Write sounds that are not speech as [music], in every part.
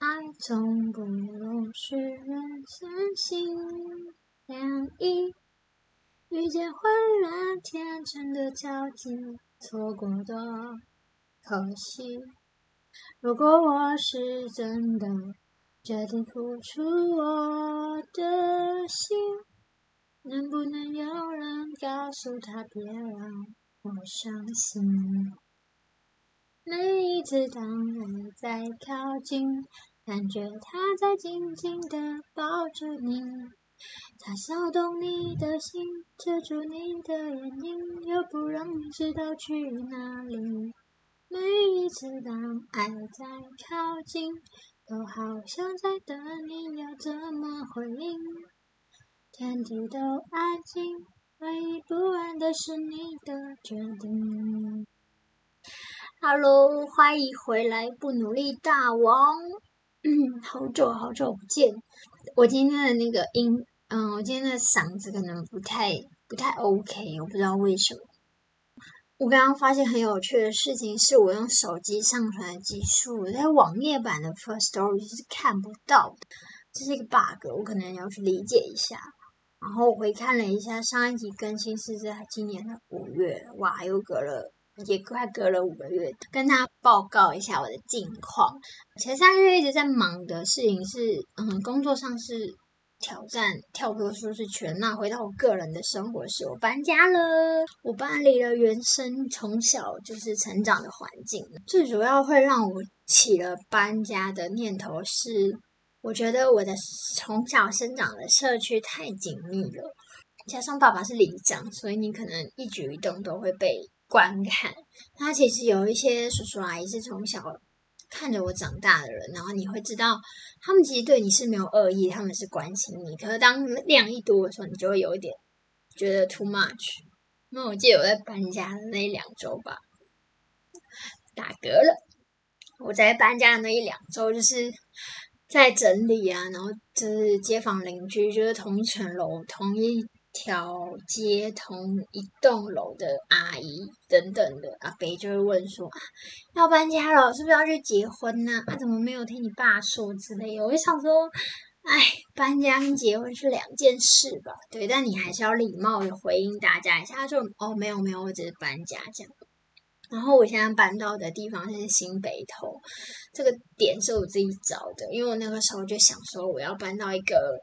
爱从不容许人相信两意，遇见浑然天成的交集，错过多可惜。如果我是真的决定付出我的心，能不能有人告诉他别让我伤心？每一次当我在靠近，感觉他在紧紧地抱着你，他骚动你的心，遮住你的眼睛，又不让你知道去哪里。每一次当爱在靠近，都好像在等你要怎么回应。天地都安静，唯一不安的是你的决定。Hello，欢迎回来，不努力大王。嗯，好久好久不见。我今天的那个音，嗯，我今天的嗓子可能不太不太 OK，我不知道为什么。我刚刚发现很有趣的事情，是我用手机上传的技术，在网页版的 First Story 是看不到的，这是一个 bug，我可能要去理解一下。然后我回看了一下，上一集更新是在今年的五月，哇，又隔了。也快隔了五个月，跟他报告一下我的近况。前三个月一直在忙的事情是，嗯，工作上是挑战跳脱舒适圈。那回到我个人的生活，是我搬家了，我搬离了原生从小就是成长的环境。最主要会让我起了搬家的念头是，我觉得我的从小生长的社区太紧密了，加上爸爸是里长，所以你可能一举一动都会被。观看，他其实有一些叔叔阿姨是从小看着我长大的人，然后你会知道，他们其实对你是没有恶意，他们是关心你。可是当量一多的时候，你就会有一点觉得 too much。那我记得我在搬家的那一两周吧，打嗝了。我在搬家的那一两周，就是在整理啊，然后就是街坊邻居，就是同一层楼，同一。条街同一栋楼的阿姨等等的阿伯就会问说：“要搬家了，是不是要去结婚呢？啊，怎么没有听你爸说之类的？”我就想说：“哎，搬家跟结婚是两件事吧？对，但你还是要礼貌的回应大家一下。”就：“哦，没有没有，我只是搬家这样。”然后我现在搬到的地方是新北头，这个点是我自己找的，因为我那个时候就想说我要搬到一个。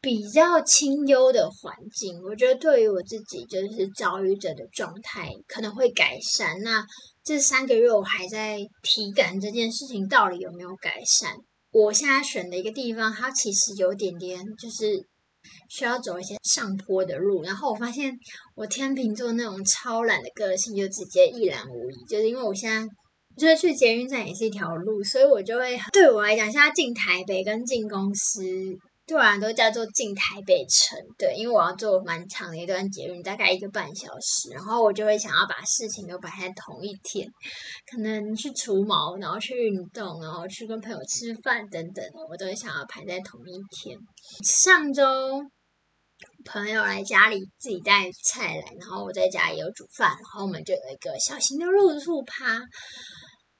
比较清幽的环境，我觉得对于我自己就是遭遇者的状态可能会改善。那这三个月我还在体感这件事情到底有没有改善？我现在选的一个地方，它其实有点点就是需要走一些上坡的路。然后我发现我天秤座那种超懒的个性就直接一览无遗，就是因为我现在就是去捷运站也是一条路，所以我就会对我来讲，现在进台北跟进公司。对啊，都叫做进台北城，对，因为我要坐蛮长的一段捷运，大概一个半小时，然后我就会想要把事情都摆在同一天，可能去除毛，然后去运动，然后去跟朋友吃饭等等，我都会想要排在同一天。上周朋友来家里自己带菜来，然后我在家也有煮饭，然后我们就有一个小型的入住趴。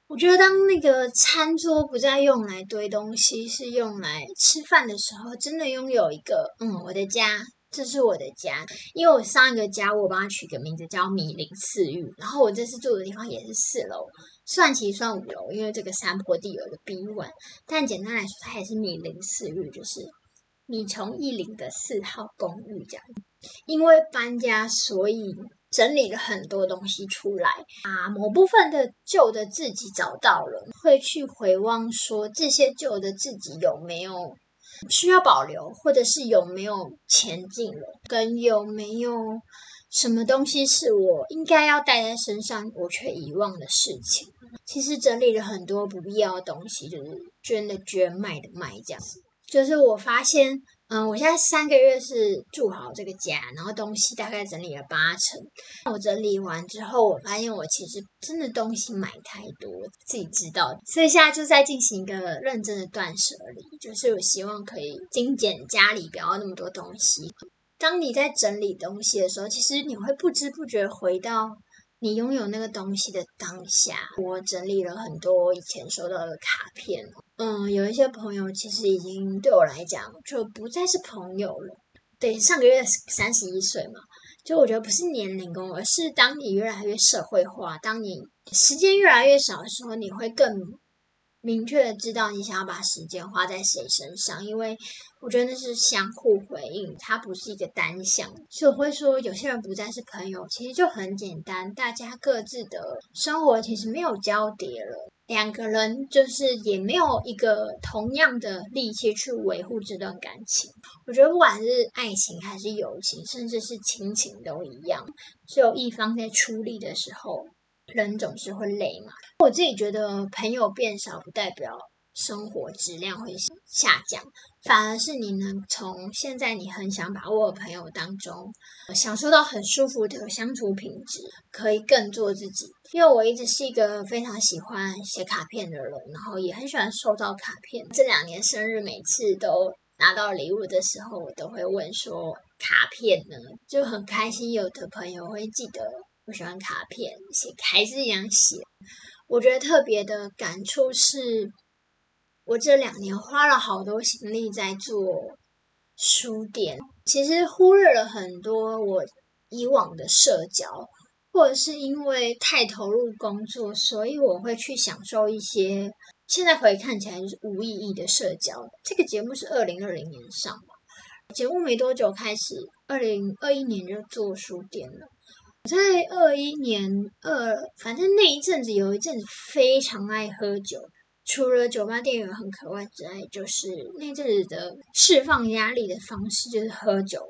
我觉得，当那个餐桌不再用来堆东西，是用来吃饭的时候，真的拥有一个嗯，我的家，这是我的家。因为我上一个家，我帮它取个名字叫米林四域，然后我这次住的地方也是四楼，算其算五楼，因为这个山坡地有一个 B one，但简单来说，它也是米林四域，就是米虫一林的四号公寓这样。因为搬家，所以。整理了很多东西出来啊，某部分的旧的自己找到了，会去回望说这些旧的自己有没有需要保留，或者是有没有前进了，跟有没有什么东西是我应该要带在身上，我却遗忘的事情。其实整理了很多不必要的东西，就是捐的捐，卖的卖，这样子。就是我发现，嗯，我现在三个月是住好这个家，然后东西大概整理了八成。我整理完之后，我发现我其实真的东西买太多，自己知道。所以现在就在进行一个认真的断舍离，就是我希望可以精简家里，不要那么多东西。当你在整理东西的时候，其实你会不知不觉回到。你拥有那个东西的当下，我整理了很多以前收到的卡片。嗯，有一些朋友其实已经对我来讲就不再是朋友了。对，上个月三十一岁嘛，就我觉得不是年龄而是当你越来越社会化，当你时间越来越少的时候，你会更。明确的知道你想要把时间花在谁身上，因为我觉得那是相互回应，它不是一个单向。所以我会说，有些人不再是朋友，其实就很简单，大家各自的生活其实没有交叠了，两个人就是也没有一个同样的力气去维护这段感情。我觉得不管是爱情还是友情，甚至是亲情都一样，只有一方在出力的时候。人总是会累嘛，我自己觉得朋友变少不代表生活质量会下降，反而是你能从现在你很想把握的朋友当中，享受到很舒服的相处品质，可以更做自己。因为我一直是一个非常喜欢写卡片的人，然后也很喜欢收到卡片。这两年生日每次都拿到礼物的时候，我都会问说卡片呢，就很开心。有的朋友会记得。我喜欢卡片，写还是一样写。我觉得特别的感触是，我这两年花了好多心力在做书店，其实忽略了很多我以往的社交，或者是因为太投入工作，所以我会去享受一些现在回看起来就是无意义的社交。这个节目是二零二零年上嘛，节目没多久开始，二零二一年就做书店了。在二一年二，反正那一阵子有一阵子非常爱喝酒，除了酒吧店员很可爱之外，就是那阵子的释放压力的方式就是喝酒。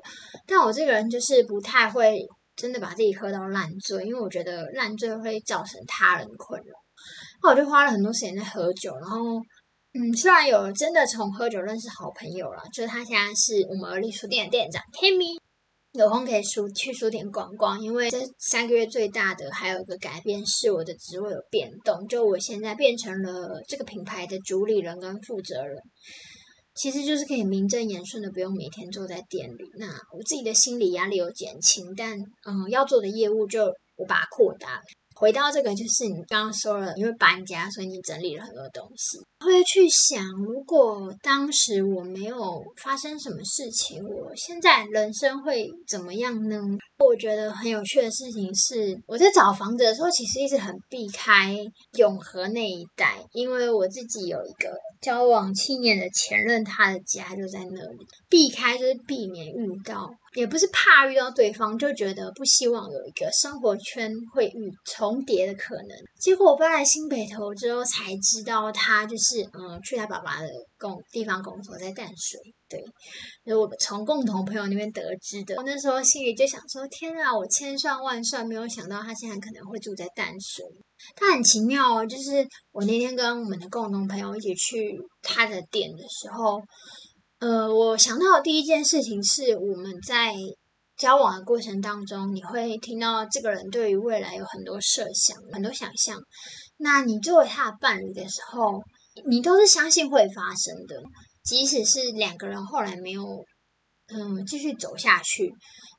但我这个人就是不太会真的把自己喝到烂醉，因为我觉得烂醉会造成他人困扰。那我就花了很多时间在喝酒，然后嗯，虽然有真的从喝酒认识好朋友了，就是他现在是我们而立书店的店长 Kimi。有空可以书去书店逛逛，因为这三个月最大的还有一个改变是我的职位有变动，就我现在变成了这个品牌的主理人跟负责人，其实就是可以名正言顺的不用每天坐在店里，那我自己的心理压力有减轻，但嗯要做的业务就我把它扩大。回到这个，就是你刚刚说了，因为搬家，所以你整理了很多东西。会去想，如果当时我没有发生什么事情，我现在人生会怎么样呢？我觉得很有趣的事情是，我在找房子的时候，其实一直很避开永和那一带，因为我自己有一个交往七年的前任，他的家就在那里。避开就是避免遇到，也不是怕遇到对方，就觉得不希望有一个生活圈会遇重叠的可能。结果我搬来新北头之后，才知道他就是嗯，去他爸爸的工地方工作，在淡水。对，我从共同朋友那边得知的。我那时候心里就想说：天啊，我千算万算没有想到他现在可能会住在淡水。他很奇妙哦，就是我那天跟我们的共同朋友一起去他的店的时候，呃，我想到的第一件事情是我们在交往的过程当中，你会听到这个人对于未来有很多设想、很多想象。那你作为他的伴侣的时候，你都是相信会发生的。即使是两个人后来没有，嗯，继续走下去，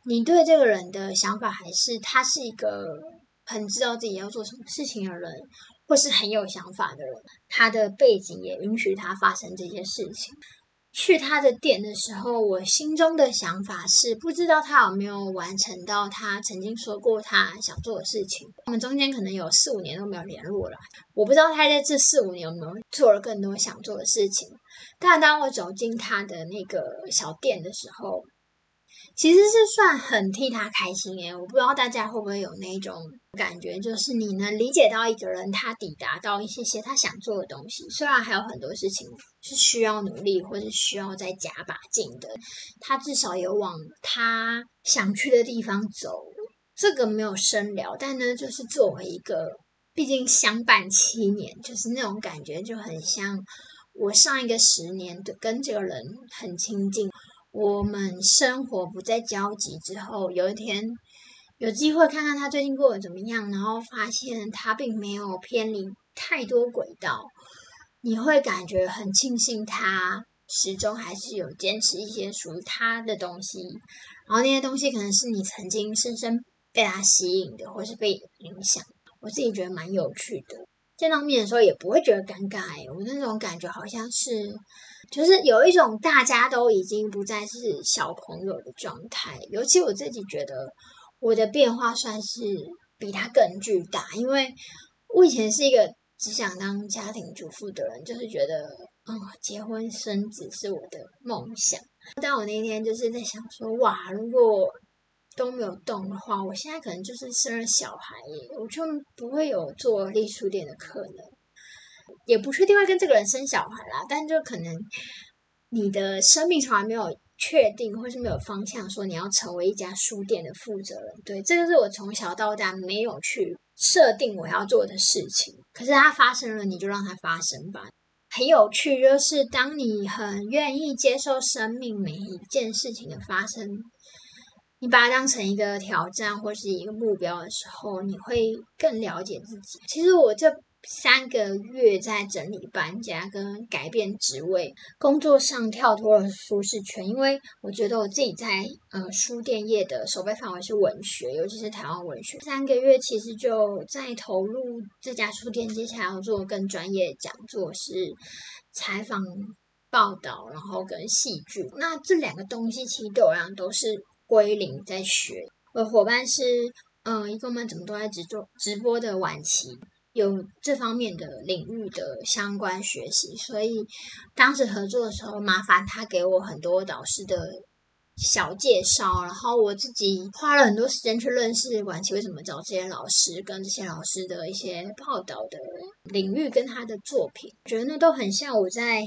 你对这个人的想法还是他是一个很知道自己要做什么事情的人，或是很有想法的人，他的背景也允许他发生这些事情。去他的店的时候，我心中的想法是，不知道他有没有完成到他曾经说过他想做的事情。我们中间可能有四五年都没有联络了，我不知道他在这四五年有没有做了更多想做的事情。但当我走进他的那个小店的时候，其实是算很替他开心耶！我不知道大家会不会有那种感觉，就是你能理解到一个人他抵达到一些些他想做的东西，虽然还有很多事情是需要努力或者需要再加把劲的，他至少有往他想去的地方走。这个没有深聊，但呢，就是作为一个，毕竟相伴七年，就是那种感觉就很像我上一个十年的跟这个人很亲近，我们生活不再交集之后，有一天有机会看看他最近过得怎么样，然后发现他并没有偏离太多轨道，你会感觉很庆幸他。始终还是有坚持一些属于他的东西，然后那些东西可能是你曾经深深被他吸引的，或是被影响。我自己觉得蛮有趣的，见到面的时候也不会觉得尴尬。我那种感觉好像是，就是有一种大家都已经不再是小朋友的状态。尤其我自己觉得我的变化算是比他更巨大，因为我以前是一个只想当家庭主妇的人，就是觉得。嗯，结婚生子是我的梦想。但我那天就是在想说，哇，如果都没有动的话，我现在可能就是生了小孩，我就不会有做艺术店的可能，也不确定会跟这个人生小孩啦。但就可能你的生命从来没有确定，或是没有方向，说你要成为一家书店的负责人。对，这个是我从小到大没有去设定我要做的事情。可是它发生了，你就让它发生吧。很有趣，就是当你很愿意接受生命每一件事情的发生，你把它当成一个挑战或是一个目标的时候，你会更了解自己。其实我这。三个月在整理搬家跟改变职位，工作上跳脱了舒适圈，因为我觉得我自己在呃书店业的守备范围是文学，尤其是台湾文学。三个月其实就在投入这家书店，接下来要做更专业讲座，是采访、报道，然后跟戏剧。那这两个东西其实对我来讲都是归零在学。我的伙伴是嗯，一个我们怎么都在直做直播的晚期。有这方面的领域的相关学习，所以当时合作的时候，麻烦他给我很多导师的小介绍，然后我自己花了很多时间去认识晚期为什么找这些老师，跟这些老师的一些报道的领域跟他的作品，觉得那都很像我在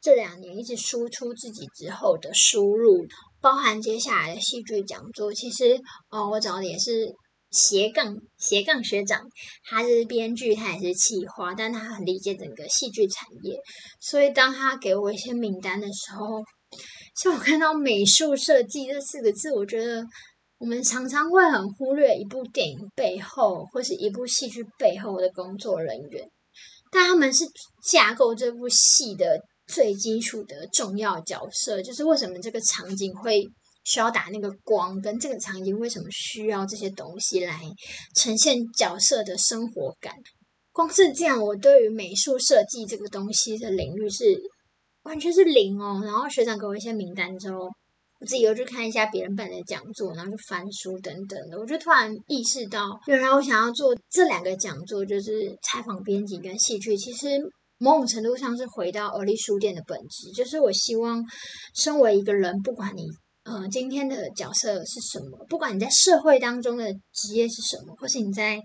这两年一直输出自己之后的输入，包含接下来的戏剧讲座，其实哦，我找的也是。斜杠斜杠学长，他是编剧，他也是企划，但他很理解整个戏剧产业。所以当他给我一些名单的时候，像我看到美术设计这四个字，我觉得我们常常会很忽略一部电影背后或是一部戏剧背后的工作人员，但他们是架构这部戏的最基础的重要角色。就是为什么这个场景会。需要打那个光，跟这个场景为什么需要这些东西来呈现角色的生活感？光是这样，我对于美术设计这个东西的领域是完全是零哦。然后学长给我一些名单之后，我自己又去看一下别人办的讲座，然后就翻书等等的，我就突然意识到，原来我想要做这两个讲座，就是采访编辑跟戏剧，其实某种程度上是回到而立书店的本质，就是我希望身为一个人，不管你。呃，今天的角色是什么？不管你在社会当中的职业是什么，或是你在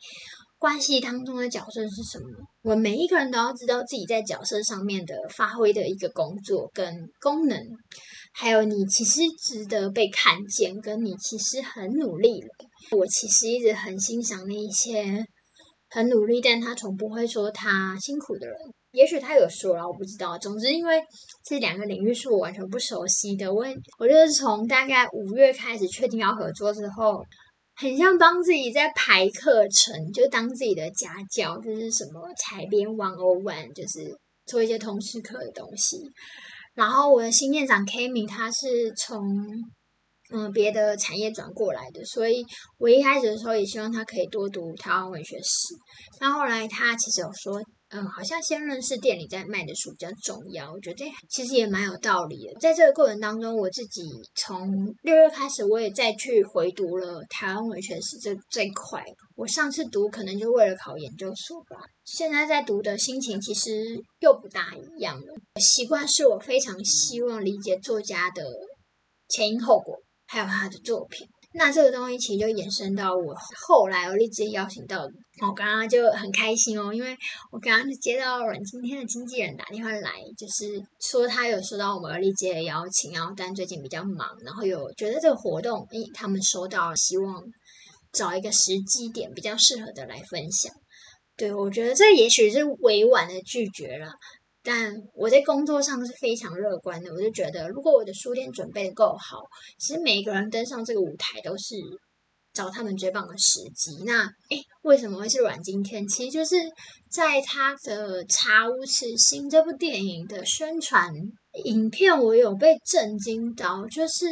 关系当中的角色是什么，我们每一个人都要知道自己在角色上面的发挥的一个工作跟功能，还有你其实值得被看见，跟你其实很努力了。我其实一直很欣赏那一些很努力，但他从不会说他辛苦的人。也许他有说了，我不知道。总之，因为这两个领域是我完全不熟悉的，我我就是从大概五月开始确定要合作之后，很像帮自己在排课程，就当自己的家教，就是什么采编 one o one，就是做一些通识课的东西。然后我的新店长 K 米他是从嗯别的产业转过来的，所以我一开始的时候也希望他可以多读台湾文学史。但后来他其实有说。嗯，好像先认识店里在卖的书比较重要。我觉得其实也蛮有道理的。在这个过程当中，我自己从六月开始，我也再去回读了台湾文学史这这一块。我上次读可能就为了考研究所吧。现在在读的心情其实又不大一样了。习惯是我非常希望理解作家的前因后果，还有他的作品。那这个东西其实就延伸到我后来，我立即邀请到我刚刚就很开心哦，因为我刚刚就接到阮今天的经纪人打电话来，就是说他有收到我们而立即的邀请，然后但最近比较忙，然后有觉得这个活动，诶，他们收到，希望找一个时机点比较适合的来分享。对我觉得这也许是委婉的拒绝了，但我在工作上是非常乐观的。我就觉得，如果我的书店准备的够好，其实每一个人登上这个舞台都是。找他们最棒的时机。那诶，为什么会是阮经天？其实就是在他的《查无此心》这部电影的宣传影片，我有被震惊到。就是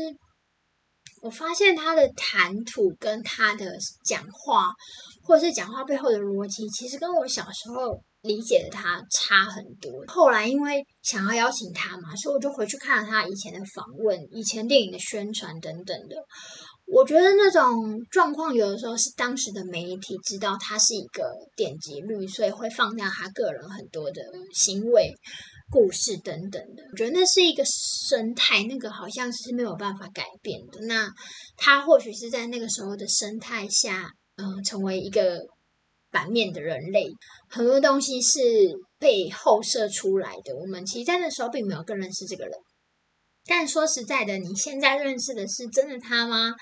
我发现他的谈吐跟他的讲话，或者是讲话背后的逻辑，其实跟我小时候理解的他差很多。后来因为想要邀请他嘛，所以我就回去看了他以前的访问、以前电影的宣传等等的。我觉得那种状况有的时候是当时的媒体知道他是一个点击率，所以会放大他个人很多的行为、故事等等的。我觉得那是一个生态，那个好像是没有办法改变的。那他或许是在那个时候的生态下，嗯，成为一个反面的人类。很多东西是被后设出来的。我们其实在那时候并没有更认识这个人。但说实在的，你现在认识的是真的他吗？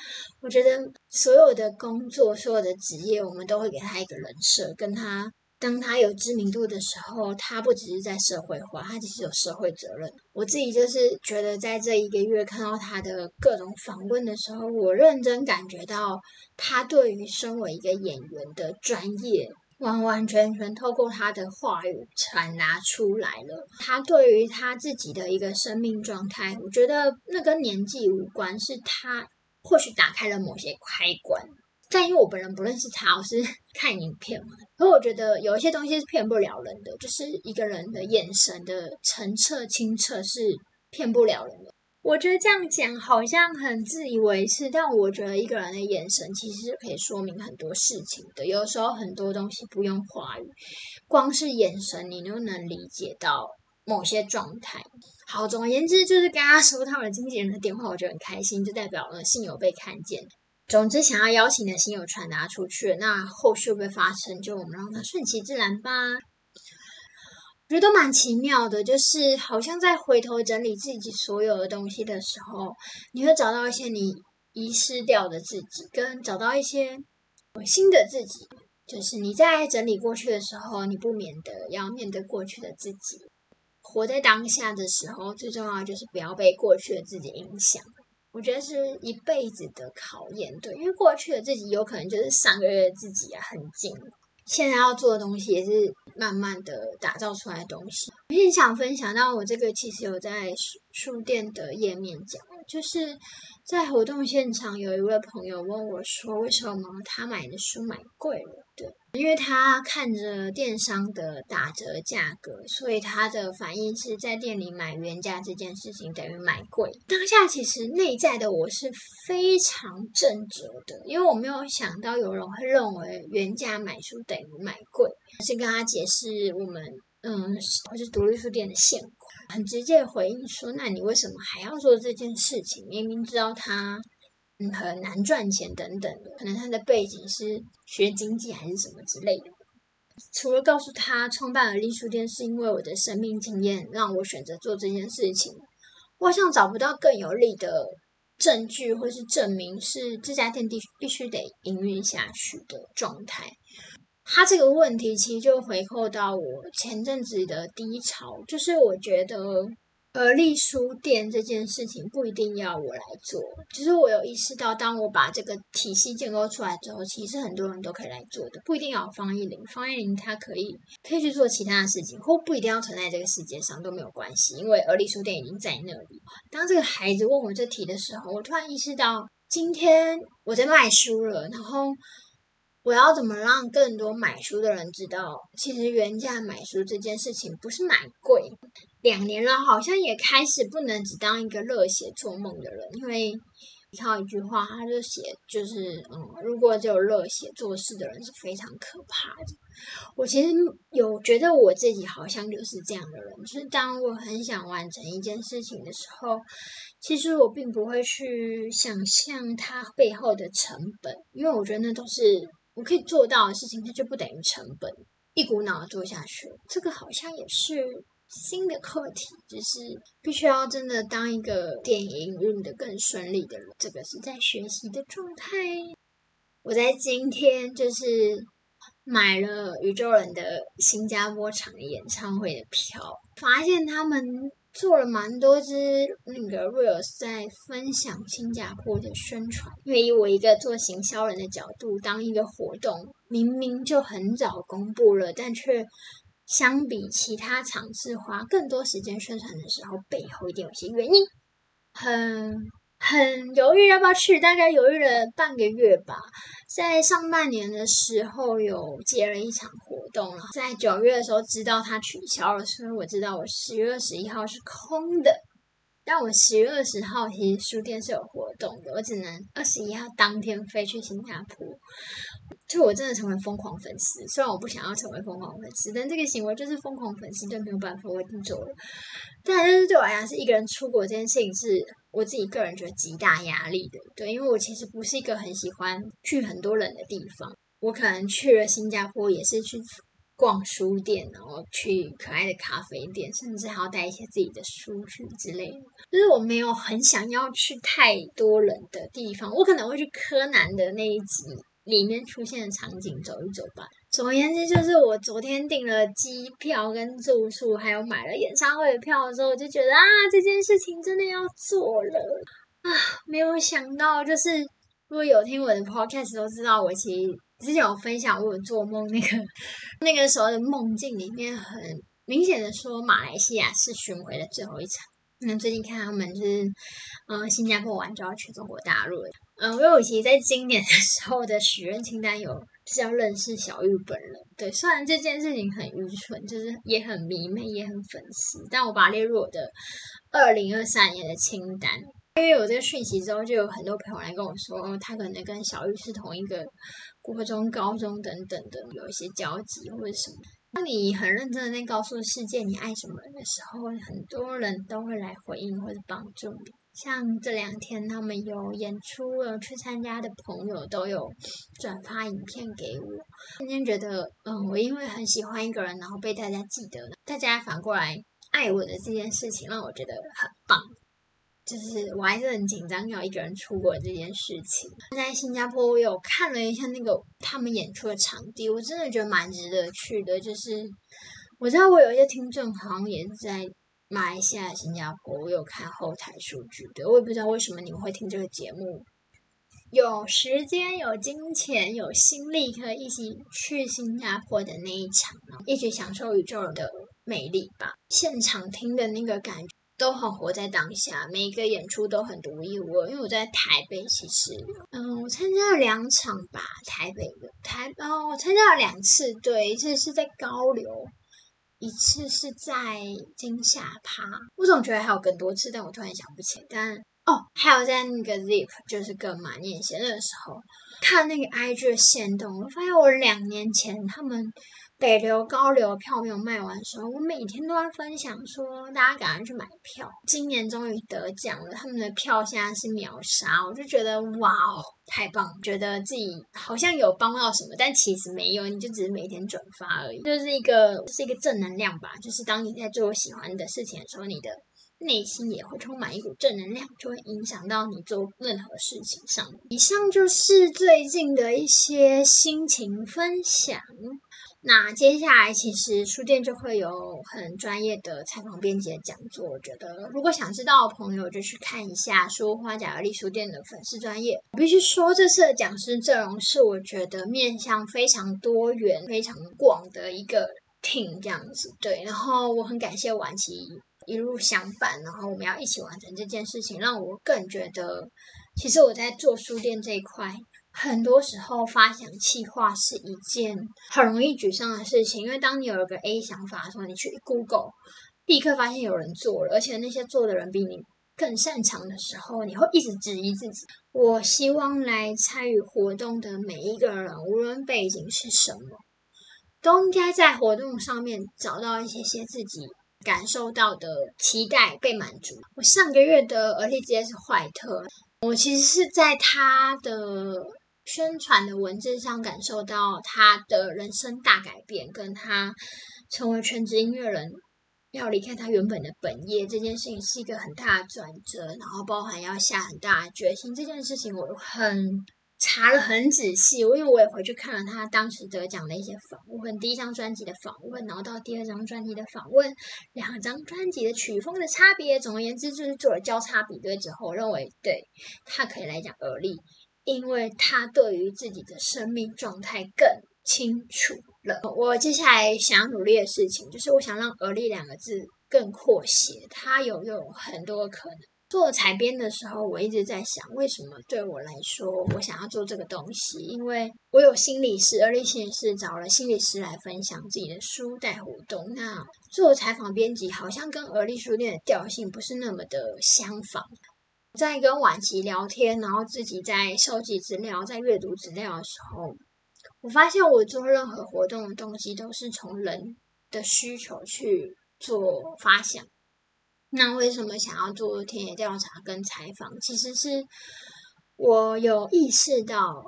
我觉得所有的工作、所有的职业，我们都会给他一个人设，跟他当他有知名度的时候，他不只是在社会化，他其实有社会责任。我自己就是觉得，在这一个月看到他的各种访问的时候，我认真感觉到他对于身为一个演员的专业。完完全全透过他的话语传达出来了。他对于他自己的一个生命状态，我觉得那跟年纪无关，是他或许打开了某些开关。但因为我本人不认识他，我是 [laughs] 看影片嘛，所以我觉得有一些东西是骗不了人的，就是一个人的眼神的澄澈清澈是骗不了人的。我觉得这样讲好像很自以为是，但我觉得一个人的眼神其实是可以说明很多事情的。有时候很多东西不用话语，光是眼神你都能理解到某些状态。好，总而言之，就是跟他说他们经纪人的电话，我觉得很开心，就代表了信有被看见。总之，想要邀请的信友传达出去，那后续会不会发生，就我们让它顺其自然吧。我觉得蛮奇妙的，就是好像在回头整理自己所有的东西的时候，你会找到一些你遗失掉的自己，跟找到一些新的自己。就是你在整理过去的时候，你不免的要面对过去的自己。活在当下的时候，最重要就是不要被过去的自己影响。我觉得是一辈子的考验，对，因为过去的自己有可能就是上个月的自己啊，很紧。现在要做的东西也是慢慢的打造出来的东西。我也想分享到，我这个其实有在书书店的页面讲，就是在活动现场有一位朋友问我说，为什么他买的书买贵了？对。因为他看着电商的打折价格，所以他的反应是在店里买原价这件事情等于买贵。当下其实内在的我是非常正直的，因为我没有想到有人会认为原价买书等于买贵。是跟他解释我们嗯，或是独立书店的现况，很直接回应说：“那你为什么还要做这件事情？明明知道他。”很难赚钱等等，可能他的背景是学经济还是什么之类的。除了告诉他创办了隶书店是因为我的生命经验让我选择做这件事情，我好像找不到更有力的证据或是证明是这家店必必须得营运下去的状态。他这个问题其实就回扣到我前阵子的低潮，就是我觉得。而立书店这件事情不一定要我来做，其实我有意识到，当我把这个体系建构出来之后，其实很多人都可以来做的，不一定要方一林，方一林他可以可以去做其他的事情，或不一定要存在这个世界上都没有关系，因为而立书店已经在那里。当这个孩子问我这题的时候，我突然意识到，今天我在卖书了，然后。我要怎么让更多买书的人知道，其实原价买书这件事情不是买贵。两年了，好像也开始不能只当一个热血做梦的人，因为靠一句话，他就写就是，嗯，如果只有热血做事的人是非常可怕的。我其实有觉得我自己好像就是这样的人，就是当我很想完成一件事情的时候，其实我并不会去想象它背后的成本，因为我觉得那都是。我可以做到的事情，它就不等于成本，一股脑做下去。这个好像也是新的课题，就是必须要真的当一个电影运的更顺利的人。这个是在学习的状态。我在今天就是买了宇宙人的新加坡场演唱会的票，发现他们。做了蛮多支那个 reels 在分享新加坡的宣传，因为以我一个做行销人的角度，当一个活动明明就很早公布了，但却相比其他场次花更多时间宣传的时候，背后一定有些原因，很。很犹豫要不要去，大概犹豫了半个月吧。在上半年的时候有接了一场活动了，在九月的时候知道它取消了，所以我知道我十月二十一号是空的。但我十月二十号其实书店是有活动的，我只能二十一号当天飞去新加坡。就我真的成为疯狂粉丝，虽然我不想要成为疯狂粉丝，但这个行为就是疯狂粉丝，就没有办法，我一定做了。但就是对我来讲，是一个人出国这件事情，是我自己个人觉得极大压力的。对，因为我其实不是一个很喜欢去很多人的地方。我可能去了新加坡，也是去逛书店，然后去可爱的咖啡店，甚至还要带一些自己的书去之类的。就是我没有很想要去太多人的地方，我可能会去柯南的那一集。里面出现的场景走一走吧。总而言之，就是我昨天订了机票跟住宿，还有买了演唱会的票的时候，我就觉得啊，这件事情真的要做了啊！没有想到，就是如果有听我的 podcast 都知道，我其实之前有分享我有做梦那个那个时候的梦境里面，很明显的说马来西亚是巡回的最后一场。那最近看他们就是，嗯，新加坡完就要去中国大陆了。嗯，因为我其实在今年的时候的许愿清单有是要认识小玉本人。对，虽然这件事情很愚蠢，就是也很迷妹，也很粉丝，但我把它列入我的二零二三年的清单。因为有这个讯息之后，就有很多朋友来跟我说，他可能跟小玉是同一个国中、高中等等的，有一些交集或者什么。当你很认真的在告诉世界你爱什么人的时候，很多人都会来回应或者帮助你。像这两天他们有演出了，去参加的朋友都有转发影片给我。今天觉得，嗯，我因为很喜欢一个人，然后被大家记得，大家反过来爱我的这件事情，让我觉得很棒。就是我还是很紧张要一个人出国这件事情。在新加坡，我有看了一下那个他们演出的场地，我真的觉得蛮值得去的。就是我知道我有一些听众好像也是在马来西亚、新加坡，我有看后台数据的。我也不知道为什么你们会听这个节目，有时间、有金钱、有心力，可以一起去新加坡的那一场，一起享受宇宙的美丽吧。现场听的那个感觉。都很活在当下，每一个演出都很独一无二。因为我在台北，其实，嗯，我参加了两场吧，台北的台，哦，我参加了两次，对，一次是在高流，一次是在惊吓趴。我总觉得还有更多次，但我突然想不起。但哦，还有在那个 Zip，就是跟马念贤的时候看那个 IG 的线动，我发现我两年前他们。北流、高流票没有卖完的时候，我每天都在分享说，大家赶快去买票。今年终于得奖了，他们的票现在是秒杀，我就觉得哇哦，太棒！觉得自己好像有帮到什么，但其实没有，你就只是每天转发而已，就是一个是一个正能量吧。就是当你在做喜欢的事情的时候，你的内心也会充满一股正能量，就会影响到你做任何事情上。以上就是最近的一些心情分享。那接下来其实书店就会有很专业的采访编辑的讲座，我觉得如果想知道的朋友就去看一下书花甲丽书店的粉丝专业。我必须说这次的讲师阵容是我觉得面向非常多元、非常广的一个 team 这样子。对，然后我很感谢晚琪一路相伴，然后我们要一起完成这件事情，让我更觉得其实我在做书店这一块。很多时候发想企划是一件很容易沮丧的事情，因为当你有一个 A 想法的时候，你去 Google 立刻发现有人做了，而且那些做的人比你更擅长的时候，你会一直质疑自己。我希望来参与活动的每一个人，无论背景是什么，都应该在活动上面找到一些些自己感受到的期待被满足。我上个月的而立之夜是怀特，我其实是在他的。宣传的文字上感受到他的人生大改变，跟他成为全职音乐人，要离开他原本的本业这件事情是一个很大的转折，然后包含要下很大的决心这件事情，我很查了很仔细，因为我也回去看了他当时得奖的一些访问，第一张专辑的访问，然后到第二张专辑的访问，两张专辑的曲风的差别。总而言之，就是做了交叉比对之后，认为对他可以来讲而立，因为他对于自己的生命状态更清楚了。我接下来想要努力的事情，就是我想让“而立”两个字更扩写，它有有很多可能。做采编的时候，我一直在想，为什么对我来说，我想要做这个东西？因为我有心理师，而立心理师找了心理师来分享自己的书带活动。那做采访编辑，好像跟而立书店的调性不是那么的相仿。在跟晚琪聊天，然后自己在收集资料、在阅读资料的时候，我发现我做任何活动的东西都是从人的需求去做发想。那为什么想要做田野调查跟采访？其实是我有意识到，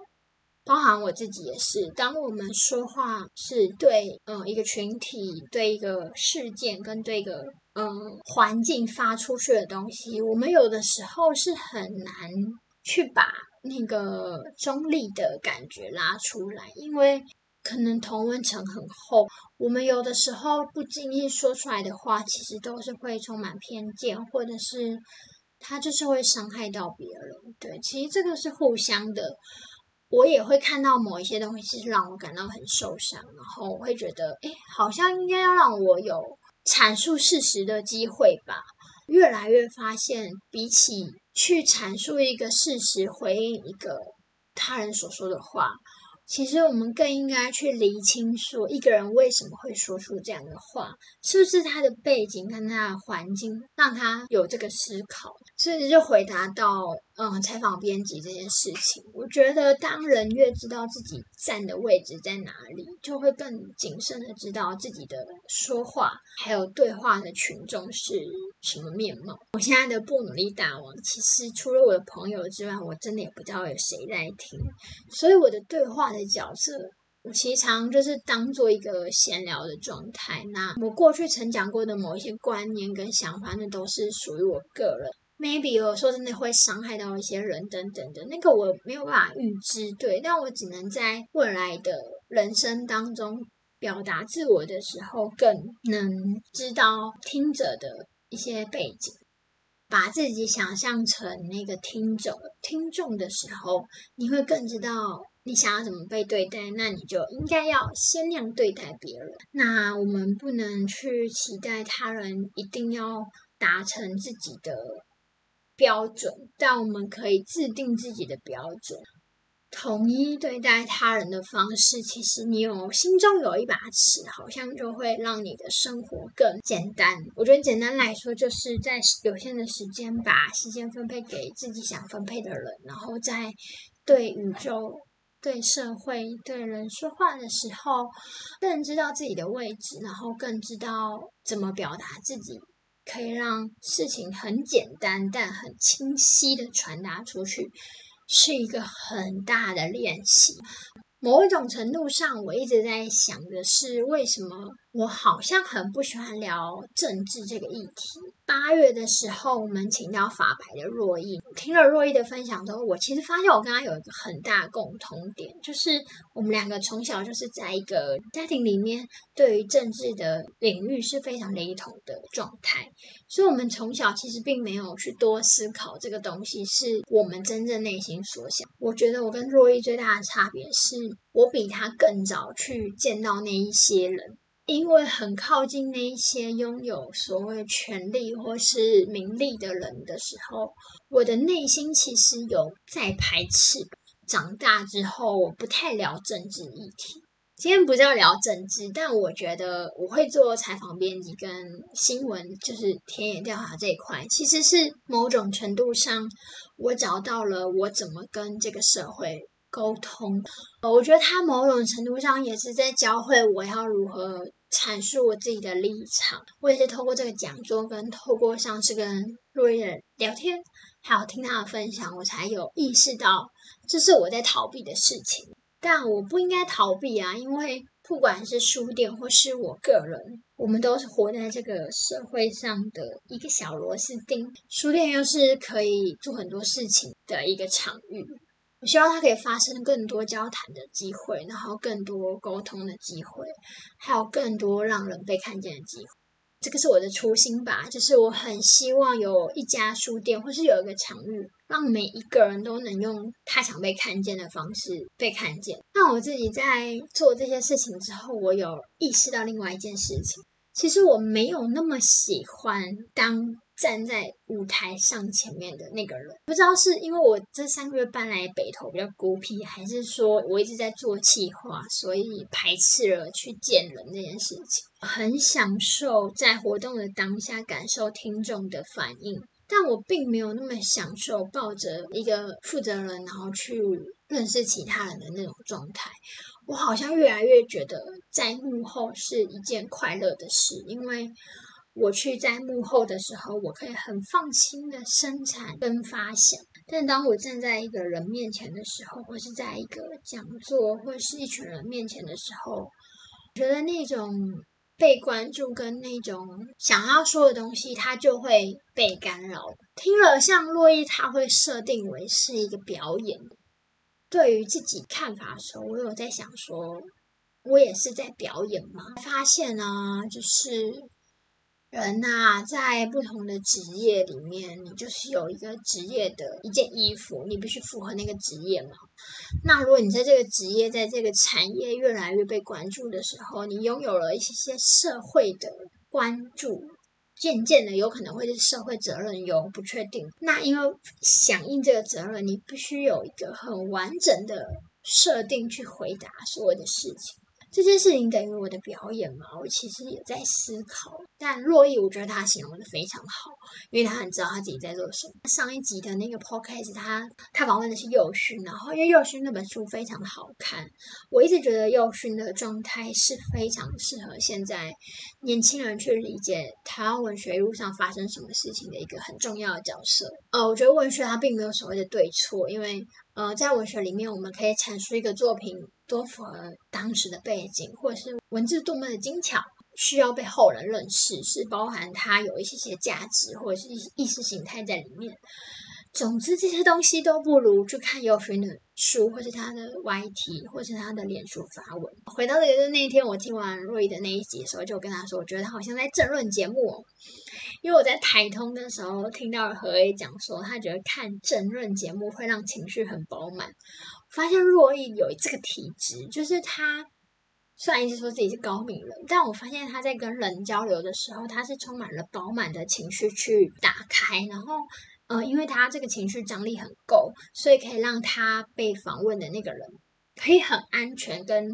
包含我自己也是。当我们说话是对嗯一个群体、对一个事件跟对一个嗯环境发出去的东西，我们有的时候是很难去把那个中立的感觉拉出来，因为。可能同温层很厚，我们有的时候不经意说出来的话，其实都是会充满偏见，或者是他就是会伤害到别人。对，其实这个是互相的。我也会看到某一些东西是让我感到很受伤，然后我会觉得，哎，好像应该要让我有阐述事实的机会吧。越来越发现，比起去阐述一个事实，回应一个他人所说的话。其实我们更应该去厘清，说一个人为什么会说出这样的话，是不是他的背景跟他的环境让他有这个思考？所以就回答到，嗯，采访编辑这件事情，我觉得当人越知道自己站的位置在哪里，就会更谨慎的知道自己的说话还有对话的群众是什么面貌。我现在的不努力大王，其实除了我的朋友之外，我真的也不知道有谁在听，所以我的对话。的角色，我其实常就是当做一个闲聊的状态。那我过去曾讲过的某一些观念跟想法，那都是属于我个人。Maybe 有说真的会伤害到一些人等等的，那个我没有办法预知，对。但我只能在未来的人生当中表达自我的时候，更能知道听者的一些背景。把自己想象成那个听者、听众的时候，你会更知道你想要怎么被对待。那你就应该要先那样对待别人。那我们不能去期待他人一定要达成自己的标准，但我们可以制定自己的标准。统一对待他人的方式，其实你有心中有一把尺，好像就会让你的生活更简单。我觉得简单来说，就是在有限的时间，把时间分配给自己想分配的人，然后在对宇宙、对社会、对人说话的时候，更知道自己的位置，然后更知道怎么表达自己，可以让事情很简单但很清晰的传达出去。是一个很大的练习。某一种程度上，我一直在想的是，为什么我好像很不喜欢聊政治这个议题。八月的时候，我们请到法白的若意，听了若意的分享之后，我其实发现我跟他有一个很大共同点，就是我们两个从小就是在一个家庭里面，对于政治的领域是非常雷同的状态，所以我们从小其实并没有去多思考这个东西是我们真正内心所想。我觉得我跟若意最大的差别是我比他更早去见到那一些人。因为很靠近那一些拥有所谓权力或是名利的人的时候，我的内心其实有在排斥。长大之后，我不太聊政治议题。今天不是要聊政治，但我觉得我会做采访编辑跟新闻，就是田野调查这一块，其实是某种程度上，我找到了我怎么跟这个社会沟通。我觉得他某种程度上也是在教会我要如何。阐述我自己的立场，我也是透过这个讲座，跟透过上次跟洛伊的聊天，还有听他的分享，我才有意识到这是我在逃避的事情。但我不应该逃避啊，因为不管是书店或是我个人，我们都是活在这个社会上的一个小螺丝钉。书店又是可以做很多事情的一个场域。我希望它可以发生更多交谈的机会，然后更多沟通的机会，还有更多让人被看见的机会。这个是我的初心吧，就是我很希望有一家书店，或是有一个场域，让每一个人都能用他想被看见的方式被看见。那我自己在做这些事情之后，我有意识到另外一件事情，其实我没有那么喜欢当。站在舞台上前面的那个人，不知道是因为我这三个月搬来北投比较孤僻，还是说我一直在做企划，所以排斥了去见人这件事情。很享受在活动的当下感受听众的反应，但我并没有那么享受抱着一个负责人然后去认识其他人的那种状态。我好像越来越觉得在幕后是一件快乐的事，因为。我去在幕后的时候，我可以很放心的生产跟发想。但当我站在一个人面前的时候，或是在一个讲座或是一群人面前的时候，我觉得那种被关注跟那种想要说的东西，它就会被干扰。听了像洛伊，他会设定为是一个表演。对于自己看法的时候，我有在想说，我也是在表演吗？发现呢，就是。人呐，在不同的职业里面，你就是有一个职业的一件衣服，你必须符合那个职业嘛。那如果你在这个职业，在这个产业越来越被关注的时候，你拥有了一些些社会的关注，渐渐的有可能会是社会责任有不确定。那因为响应这个责任，你必须有一个很完整的设定去回答所有的事情。这件事情等于我的表演嘛？我其实也在思考。但洛伊，我觉得他形容的非常好，因为他很知道他自己在做什么。上一集的那个 podcast，他他访问的是佑勋，然后因为佑勋那本书非常好看，我一直觉得佑勋的状态是非常适合现在年轻人去理解台湾文学路上发生什么事情的一个很重要的角色。呃，我觉得文学它并没有所谓的对错，因为呃，在文学里面，我们可以阐述一个作品。多符合当时的背景，或者是文字多么的精巧，需要被后人认识，是包含它有一些些价值，或者是意识形态在里面。总之，这些东西都不如去看尤勋的书，或是他的 YT，或是他的脸书发文。回到这个那一天，我听完瑞的那一集的时候，就跟他说，我觉得他好像在政论节目，因为我在台通的时候听到何 A 讲说，他觉得看政论节目会让情绪很饱满。发现若意有这个体质，就是他虽然一直说自己是高敏人，但我发现他在跟人交流的时候，他是充满了饱满的情绪去打开，然后。呃，因为他这个情绪张力很够，所以可以让他被访问的那个人可以很安全跟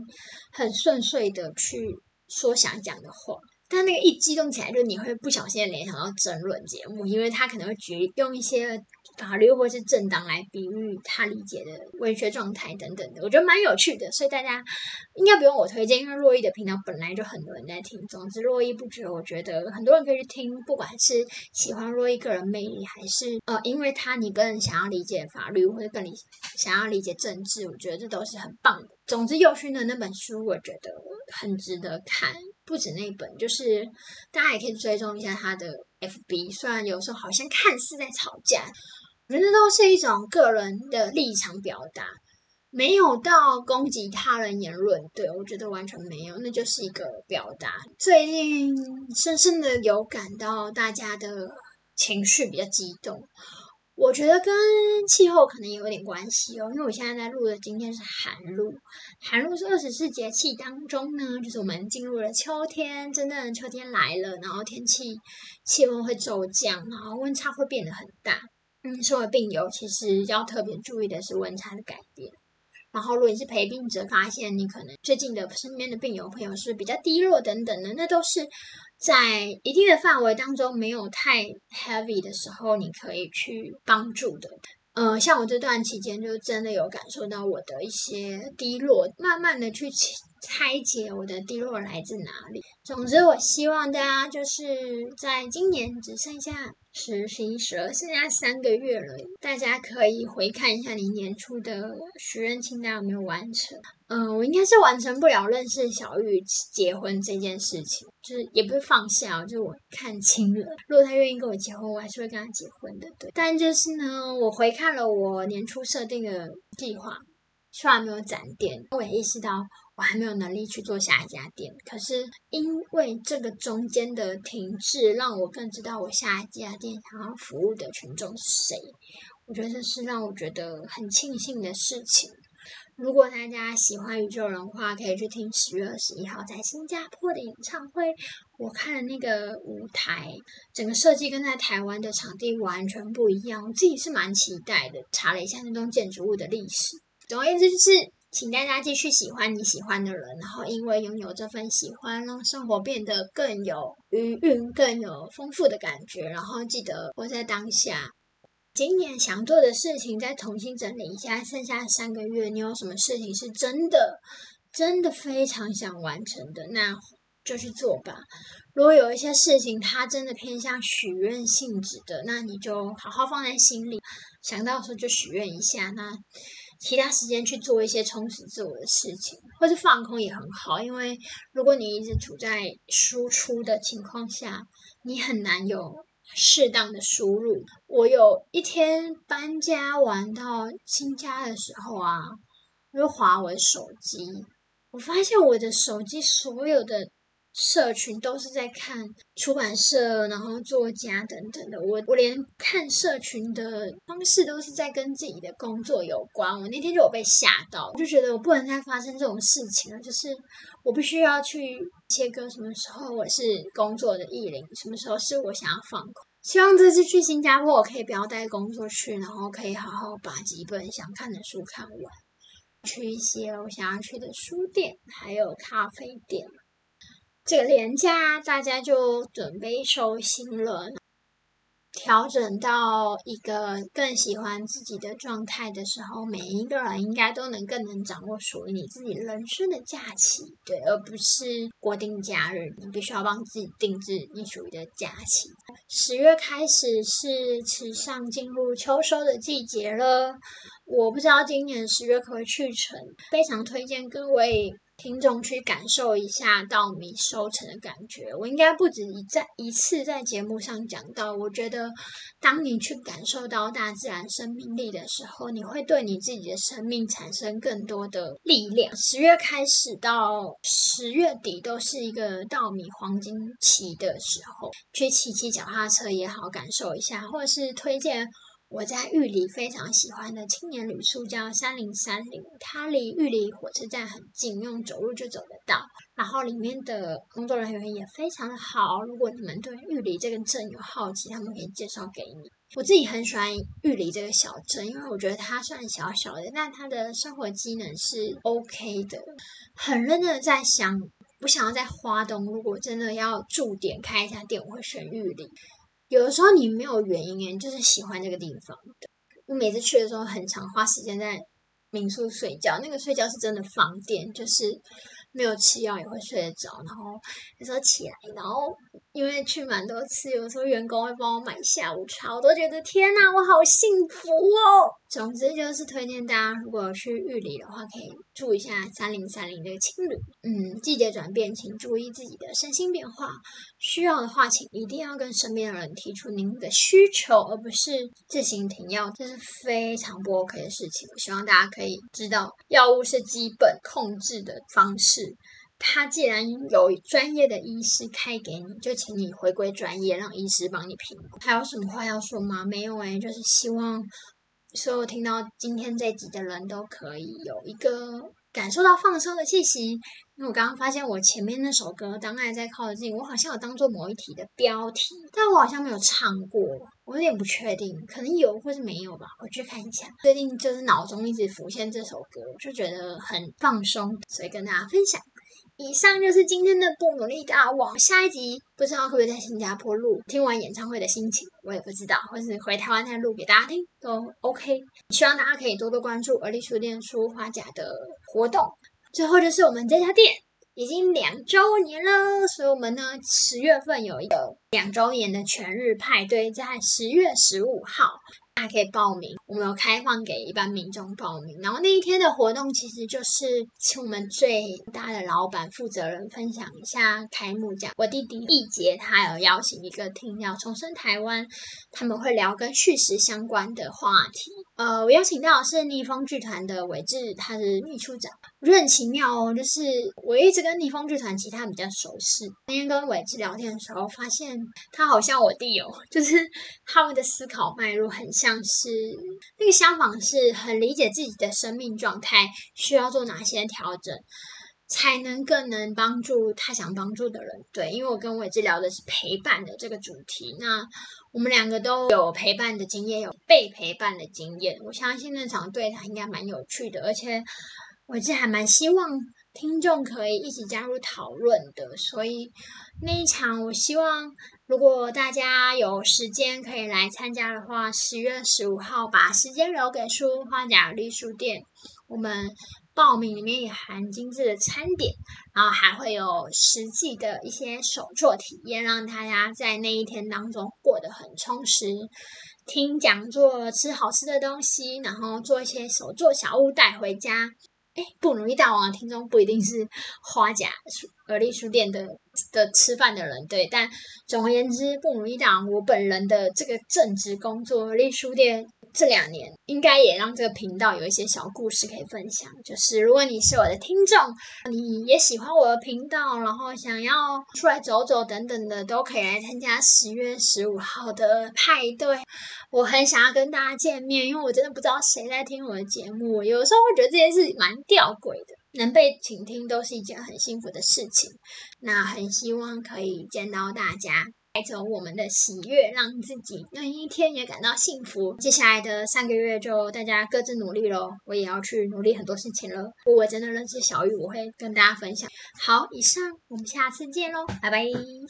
很顺遂的去说想讲的话。但那个一激动起来，就你会不小心联想到争论节目，因为他可能会举用一些法律或是政党来比喻他理解的文学状态等等的，我觉得蛮有趣的。所以大家应该不用我推荐，因为洛伊的频道本来就很多人在听。总之，络绎不绝，我觉得很多人可以去听，不管是喜欢洛伊个人魅力，还是呃，因为他你更想要理解法律，或者更理想要理解政治，我觉得这都是很棒的。总之，佑勋的那本书，我觉得很值得看。不止那一本，就是大家也可以追踪一下他的 FB。虽然有时候好像看似在吵架，我觉得都是一种个人的立场表达，没有到攻击他人言论。对我觉得完全没有，那就是一个表达。最近深深的有感到大家的情绪比较激动。我觉得跟气候可能也有点关系哦，因为我现在在录的今天是寒露，寒露是二十四节气当中呢，就是我们进入了秋天，真正的秋天来了，然后天气气温会骤降，然后温差会变得很大。嗯，身为病友，其实要特别注意的是温差的改变。然后，如果你是陪病者，发现你可能最近的身边的病友朋友是比较低落等等的，那都是在一定的范围当中没有太 heavy 的时候，你可以去帮助的。呃，像我这段期间，就真的有感受到我的一些低落，慢慢的去拆解我的低落来自哪里。总之，我希望大家就是在今年只剩下十、十一、十二，剩下三个月了，大家可以回看一下你年初的许愿清单有没有完成。嗯，我应该是完成不了认识小玉结婚这件事情，就是也不是放下，就是我看清了，如果他愿意跟我结婚，我还是会跟他结婚的。对，但就是呢，我回看了我年初设定的计划。虽然没有展店，我也意识到我还没有能力去做下一家店。可是因为这个中间的停滞，让我更知道我下一家店想要服务的群众是谁。我觉得这是让我觉得很庆幸的事情。如果大家喜欢宇宙人的话，可以去听十月二十一号在新加坡的演唱会。我看了那个舞台，整个设计跟在台湾的场地完全不一样，我自己是蛮期待的。查了一下那栋建筑物的历史。总而言之，就是请大家继续喜欢你喜欢的人，然后因为拥有这份喜欢，让生活变得更有余韵、更有丰富的感觉。然后记得活在当下。今年想做的事情，再重新整理一下。剩下三个月，你有什么事情是真的、真的非常想完成的，那就去做吧。如果有一些事情，它真的偏向许愿性质的，那你就好好放在心里，想到时候就许愿一下。那其他时间去做一些充实自我的事情，或是放空也很好。因为如果你一直处在输出的情况下，你很难有适当的输入。我有一天搬家玩到新家的时候啊，我就划我的手机，我发现我的手机所有的。社群都是在看出版社，然后作家等等的。我我连看社群的方式都是在跟自己的工作有关。我那天就有被吓到，我就觉得我不能再发生这种事情了。就是我必须要去切割什么时候我是工作的意林，什么时候是我想要放空。希望这次去新加坡，我可以不要带工作去，然后可以好好把几本想看的书看完，去一些我想要去的书店，还有咖啡店。这个年假，大家就准备收心了，调整到一个更喜欢自己的状态的时候，每一个人应该都能更能掌握属于你自己人生的假期，对，而不是国定假日，你必须要帮自己定制你属于的假期。十月开始是时尚进入秋收的季节了，我不知道今年十月可不可以去成，非常推荐各位。听众去感受一下稻米收成的感觉。我应该不止一在一次在节目上讲到。我觉得，当你去感受到大自然生命力的时候，你会对你自己的生命产生更多的力量。十月开始到十月底都是一个稻米黄金期的时候，去骑骑脚踏车也好，感受一下，或者是推荐。我在玉里非常喜欢的青年旅宿叫三零三零，它离玉里火车站很近，用走路就走得到。然后里面的工作人员也非常的好。如果你们对玉里这个镇有好奇，他们可以介绍给你。我自己很喜欢玉里这个小镇，因为我觉得它算小小的，但它的生活机能是 OK 的。很认真的在想，我想要在花东，如果真的要驻点开一家店，我会选玉里。有的时候你没有原因诶，就是喜欢这个地方。我每次去的时候，很常花时间在民宿睡觉，那个睡觉是真的放电，就是。没有吃药也会睡得着，然后有时候起来，然后因为去蛮多次，有时候员工会帮我买下午茶，我都觉得天哪，我好幸福哦！总之就是推荐大家，如果去玉里的话，可以住一下三零三零这个青旅。嗯，季节转变，请注意自己的身心变化。需要的话，请一定要跟身边的人提出您的需求，而不是自行停药，这是非常不 OK 的事情。我希望大家可以知道，药物是基本控制的方式。他既然有专业的医师开给你，就请你回归专业，让医师帮你评估。还有什么话要说吗？没有诶，就是希望所有听到今天这集的人都可以有一个感受到放松的气息。因为我刚刚发现我前面那首歌《当爱在靠近》，我好像有当做某一题的标题，但我好像没有唱过，我有点不确定，可能有或是没有吧，我去看一下。最近就是脑中一直浮现这首歌，我就觉得很放松，所以跟大家分享。以上就是今天的不努力大王。下一集不知道会不会在新加坡录，听完演唱会的心情我也不知道，或是回台湾再录给大家听都 OK。希望大家可以多多关注而立书店书花甲的活动。最后就是我们这家店已经两周年了，所以我们呢十月份有一个两周年的全日派对，在十月十五号。大家可以报名，我们有开放给一般民众报名。然后那一天的活动其实就是请我们最大的老板负责人分享一下开幕奖。我弟弟易杰他有邀请一个听友重生台湾，他们会聊跟叙事相关的话题。呃，我邀请到的是逆风剧团的伟志，他是秘书长。我觉得很奇妙哦，就是我一直跟逆风剧团其他比较熟悉。那天跟伟志聊天的时候，发现他好像我弟哦，就是他们的思考脉络很像是那个相反，是很理解自己的生命状态需要做哪些调整，才能更能帮助他想帮助的人。对，因为我跟伟志聊的是陪伴的这个主题，那我们两个都有陪伴的经验，有被陪伴的经验。我相信那场对谈应该蛮有趣的，而且。我其实还蛮希望听众可以一起加入讨论的，所以那一场我希望如果大家有时间可以来参加的话，十月十五号把时间留给书花甲绿书店，我们报名里面也含精致的餐点，然后还会有实际的一些手作体验，让大家在那一天当中过得很充实。听讲座，吃好吃的东西，然后做一些手作小物带回家。哎，不如意大王的听众不一定是花甲书而立书店的的吃饭的人，对。但总而言之，不如意大王我本人的这个正职工作而立书店这两年，应该也让这个频道有一些小故事可以分享。就是如果你是我的听众，你也喜欢我的频道，然后想要出来走走等等的，都可以来参加十月十五号的派对。我很想要跟大家见面，因为我真的不知道谁在听我的节目。有时候会觉得这件事蛮吊诡的，能被倾听都是一件很幸福的事情。那很希望可以见到大家，带走我们的喜悦，让自己那一天也感到幸福。接下来的三个月就大家各自努力喽，我也要去努力很多事情了。如果我真的认识小雨，我会跟大家分享。好，以上我们下次见喽，拜拜。